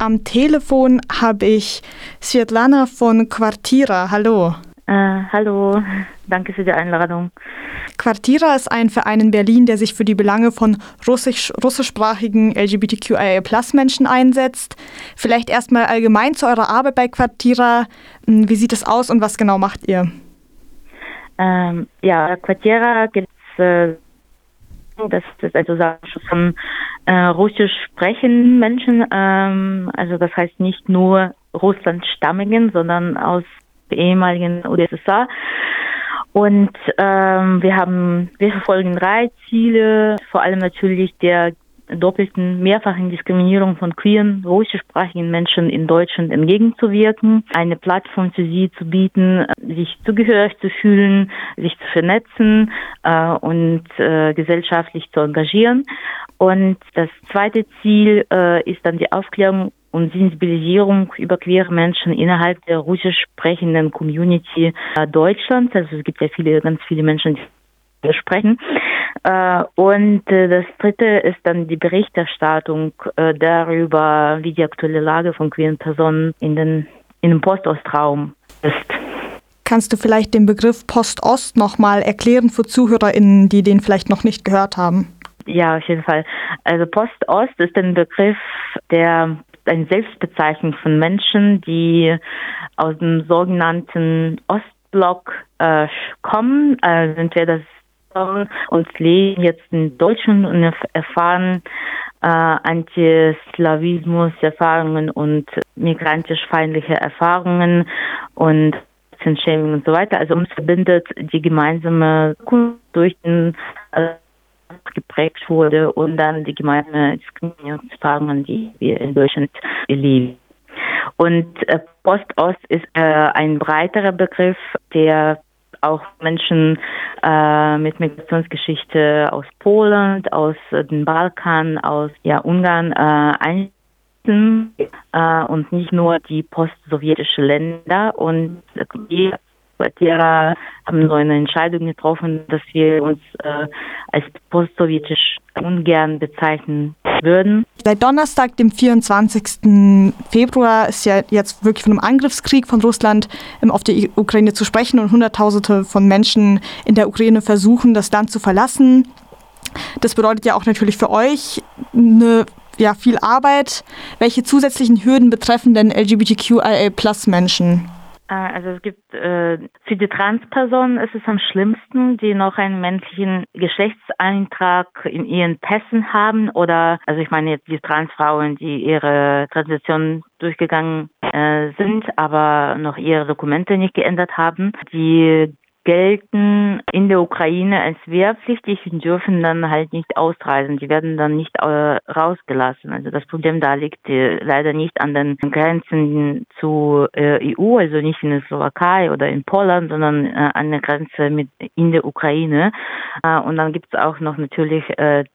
Am Telefon habe ich Svetlana von Quartira. Hallo. Äh, hallo, danke für die Einladung. Quartira ist ein Verein in Berlin, der sich für die Belange von russisch, russischsprachigen LGBTQIA-Plus-Menschen einsetzt. Vielleicht erstmal allgemein zu eurer Arbeit bei Quartira. Hm, wie sieht es aus und was genau macht ihr? Ähm, ja, Quartira gibt es, äh, das ist ein Zusammenschluss von äh, russisch sprechenden Menschen, ähm, also das heißt nicht nur russlandstammigen, sondern aus ehemaligen UdSSR. Und ähm, wir haben, wir verfolgen drei Ziele, vor allem natürlich der doppelten, mehrfachen Diskriminierung von queeren, russischsprachigen Menschen in Deutschland entgegenzuwirken, eine Plattform für sie zu bieten, sich zugehörig zu fühlen, sich zu vernetzen äh, und äh, gesellschaftlich zu engagieren. Und das zweite Ziel äh, ist dann die Aufklärung und Sensibilisierung über queere Menschen innerhalb der russisch sprechenden Community äh, Deutschlands. Also es gibt ja viele, ganz viele Menschen, die sprechen. Äh, und äh, das dritte ist dann die Berichterstattung äh, darüber, wie die aktuelle Lage von queeren Personen in den, in dem Postostraum ist. Kannst du vielleicht den Begriff Postost nochmal erklären für ZuhörerInnen, die den vielleicht noch nicht gehört haben? Ja, auf jeden Fall. Also Postost ist ein Begriff, der eine Selbstbezeichnung von Menschen, die aus dem sogenannten Ostblock äh, kommen, äh, entweder und leben jetzt in Deutschland und erfahren äh, Antislawismus-Erfahrungen und migrantisch-feindliche Erfahrungen und Shaming und so weiter. Also uns verbindet die gemeinsame Kunst durch den äh, geprägt wurde und dann die gemeinsamen Diskriminierungserfahrungen, die wir in Deutschland erleben. Und äh, Post-Ost ist äh, ein breiterer Begriff, der auch Menschen äh, mit Migrationsgeschichte aus Polen, aus äh, den Balkan, aus ja, Ungarn äh, einsetzen äh, und nicht nur die post-sowjetischen Länder. Und die Quartiera haben so eine Entscheidung getroffen, dass wir uns äh, als postsowjetisch ungern bezeichnen würden. Seit Donnerstag, dem 24. Februar, ist ja jetzt wirklich von einem Angriffskrieg von Russland ähm, auf die Ukraine zu sprechen und Hunderttausende von Menschen in der Ukraine versuchen, das Land zu verlassen. Das bedeutet ja auch natürlich für euch eine ja, viel Arbeit. Welche zusätzlichen Hürden betreffen denn LGBTQIA-Plus-Menschen? Äh, also es gibt äh, für die Transpersonen ist es am schlimmsten, die noch einen männlichen Geschlechtseintrag in ihren Pässen haben oder also ich meine jetzt die Transfrauen, die ihre Transition durchgegangen äh, sind, aber noch ihre Dokumente nicht geändert haben. Die gelten in der Ukraine als wehrpflichtig und dürfen dann halt nicht ausreisen. Die werden dann nicht äh, rausgelassen. Also das Problem da liegt äh, leider nicht an den Grenzen zur äh, EU, also nicht in der Slowakei oder in Polen, sondern an der Grenze mit in der Ukraine. Und dann gibt es auch noch natürlich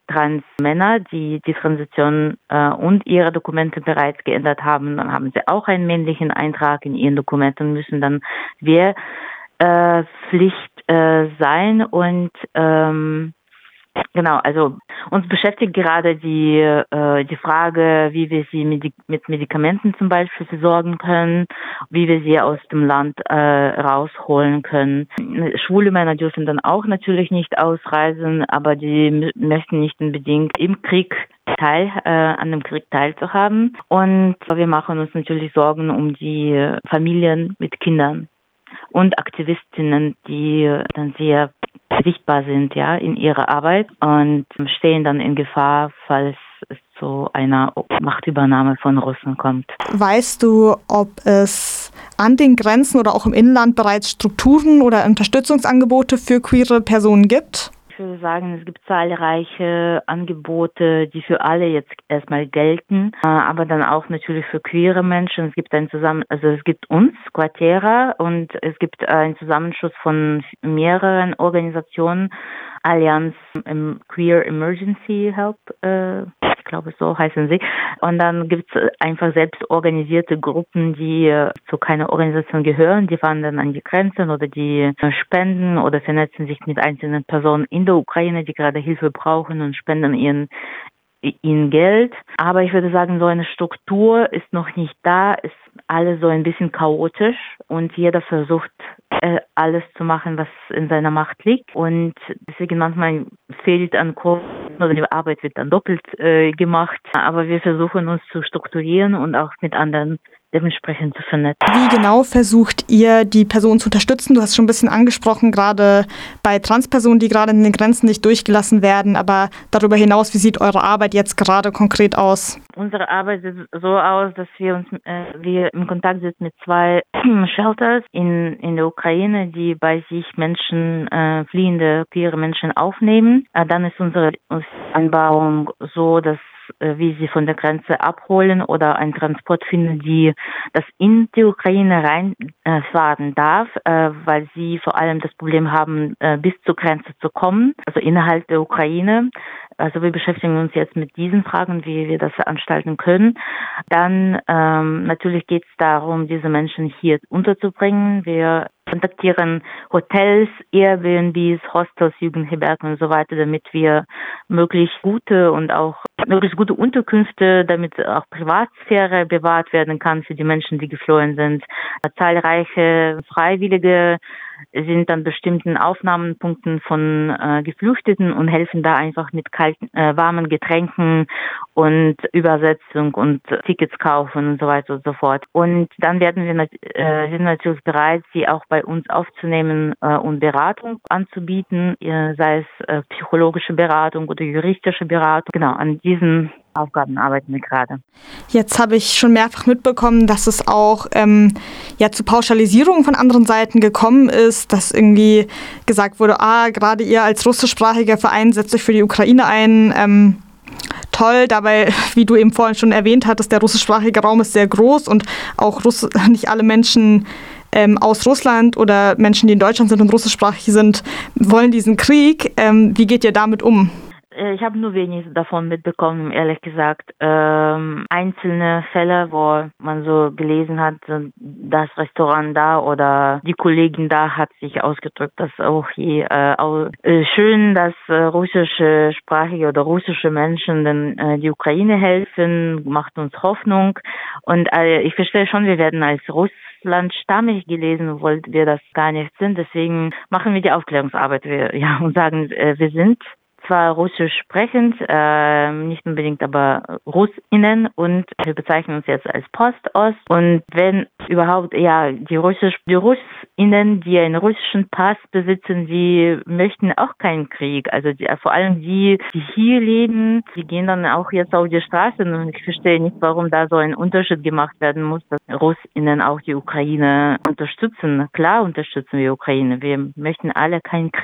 Transmänner, die die Transition und ihre Dokumente bereits geändert haben. Dann haben sie auch einen männlichen Eintrag in ihren Dokumenten und müssen dann wir äh, Pflicht äh, sein und ähm, Genau, also uns beschäftigt gerade die, äh, die Frage, wie wir sie mit, mit Medikamenten zum Beispiel versorgen können, wie wir sie aus dem Land äh, rausholen können. Schwule Männer dürfen dann auch natürlich nicht ausreisen, aber die möchten nicht unbedingt im Krieg teil, äh, an dem Krieg teilzuhaben. Und wir machen uns natürlich Sorgen um die Familien mit Kindern und Aktivistinnen, die dann sehr sichtbar sind, ja, in ihrer Arbeit und stehen dann in Gefahr, falls es zu einer Machtübernahme von Russen kommt. Weißt du, ob es an den Grenzen oder auch im Inland bereits Strukturen oder Unterstützungsangebote für queere Personen gibt? Ich würde sagen, es gibt zahlreiche Angebote, die für alle jetzt erstmal gelten, äh, aber dann auch natürlich für queere Menschen. Es gibt ein Zusammen, also es gibt uns, Quatera, und es gibt einen Zusammenschluss von mehreren Organisationen, Allianz Queer Emergency Help, äh, glaube so heißen sie. Und dann gibt es einfach selbst organisierte Gruppen, die äh, zu keiner Organisation gehören. Die fahren dann an die Grenzen oder die äh, spenden oder vernetzen sich mit einzelnen Personen in der Ukraine, die gerade Hilfe brauchen und spenden ihren ihnen Geld. Aber ich würde sagen, so eine Struktur ist noch nicht da, ist alles so ein bisschen chaotisch und jeder versucht äh, alles zu machen, was in seiner Macht liegt. Und deswegen manchmal fehlt an Kursen oder die Arbeit wird dann doppelt äh, gemacht. Aber wir versuchen uns zu strukturieren und auch mit anderen dementsprechend zu vernetzen. Wie genau versucht ihr, die Person zu unterstützen? Du hast schon ein bisschen angesprochen, gerade bei Transpersonen, die gerade in den Grenzen nicht durchgelassen werden. Aber darüber hinaus, wie sieht eure Arbeit jetzt gerade konkret aus? Unsere Arbeit sieht so aus, dass wir uns äh, wir im Kontakt sind mit zwei Shelters in, in der Ukraine, die bei sich Menschen, äh, fliehende queere Menschen aufnehmen. Äh, dann ist unsere Anbauung so, dass wie sie von der Grenze abholen oder einen Transport finden, die das in die Ukraine reinfahren äh, darf, äh, weil sie vor allem das Problem haben, äh, bis zur Grenze zu kommen, also innerhalb der Ukraine. Also wir beschäftigen uns jetzt mit diesen Fragen, wie wir das veranstalten können. Dann ähm, natürlich geht es darum, diese Menschen hier unterzubringen. Wir kontaktieren Hotels, Airbnbs, Hostels, Jugendherbergen und so weiter, damit wir möglichst gute und auch möglichst gute Unterkünfte, damit auch Privatsphäre bewahrt werden kann für die Menschen, die geflohen sind. Zahlreiche Freiwillige sind an bestimmten Aufnahmepunkten von äh, Geflüchteten und helfen da einfach mit kalten, äh, warmen Getränken und Übersetzung und Tickets kaufen und so weiter und so fort. Und dann werden wir äh, sind natürlich bereit, sie auch bei uns aufzunehmen äh, und Beratung anzubieten, sei es äh, psychologische Beratung oder juristische Beratung. Genau, an diesen Aufgaben arbeiten wir gerade. Jetzt habe ich schon mehrfach mitbekommen, dass es auch ähm, ja, zu Pauschalisierungen von anderen Seiten gekommen ist, dass irgendwie gesagt wurde, ah, gerade ihr als russischsprachiger Verein setzt euch für die Ukraine ein. Ähm, toll, dabei, wie du eben vorhin schon erwähnt hattest, der russischsprachige Raum ist sehr groß und auch Russ nicht alle Menschen ähm, aus Russland oder Menschen, die in Deutschland sind und russischsprachig sind, wollen diesen Krieg. Ähm, wie geht ihr damit um? Äh, ich habe nur wenig davon mitbekommen, ehrlich gesagt. Ähm, einzelne Fälle, wo man so gelesen hat, das Restaurant da oder die Kollegin da hat sich ausgedrückt, dass auch hier äh, auch, äh, schön, dass äh, russische sprachige oder russische Menschen denn, äh, die Ukraine helfen, macht uns Hoffnung. Und äh, ich verstehe schon, wir werden als Russland stammig gelesen, obwohl wir das gar nicht sind. Deswegen machen wir die Aufklärungsarbeit wir, ja, und sagen, äh, wir sind zwar russisch sprechend, äh, nicht unbedingt aber Russinnen und wir bezeichnen uns jetzt als Postost und wenn überhaupt, ja, die Russisch, die Russinnen, die einen russischen Pass besitzen, die möchten auch keinen Krieg. Also die, vor allem die, die hier leben, die gehen dann auch jetzt auf die Straße und ich verstehe nicht, warum da so ein Unterschied gemacht werden muss, dass Russinnen auch die Ukraine unterstützen. Klar unterstützen wir Ukraine. Wir möchten alle keinen Krieg.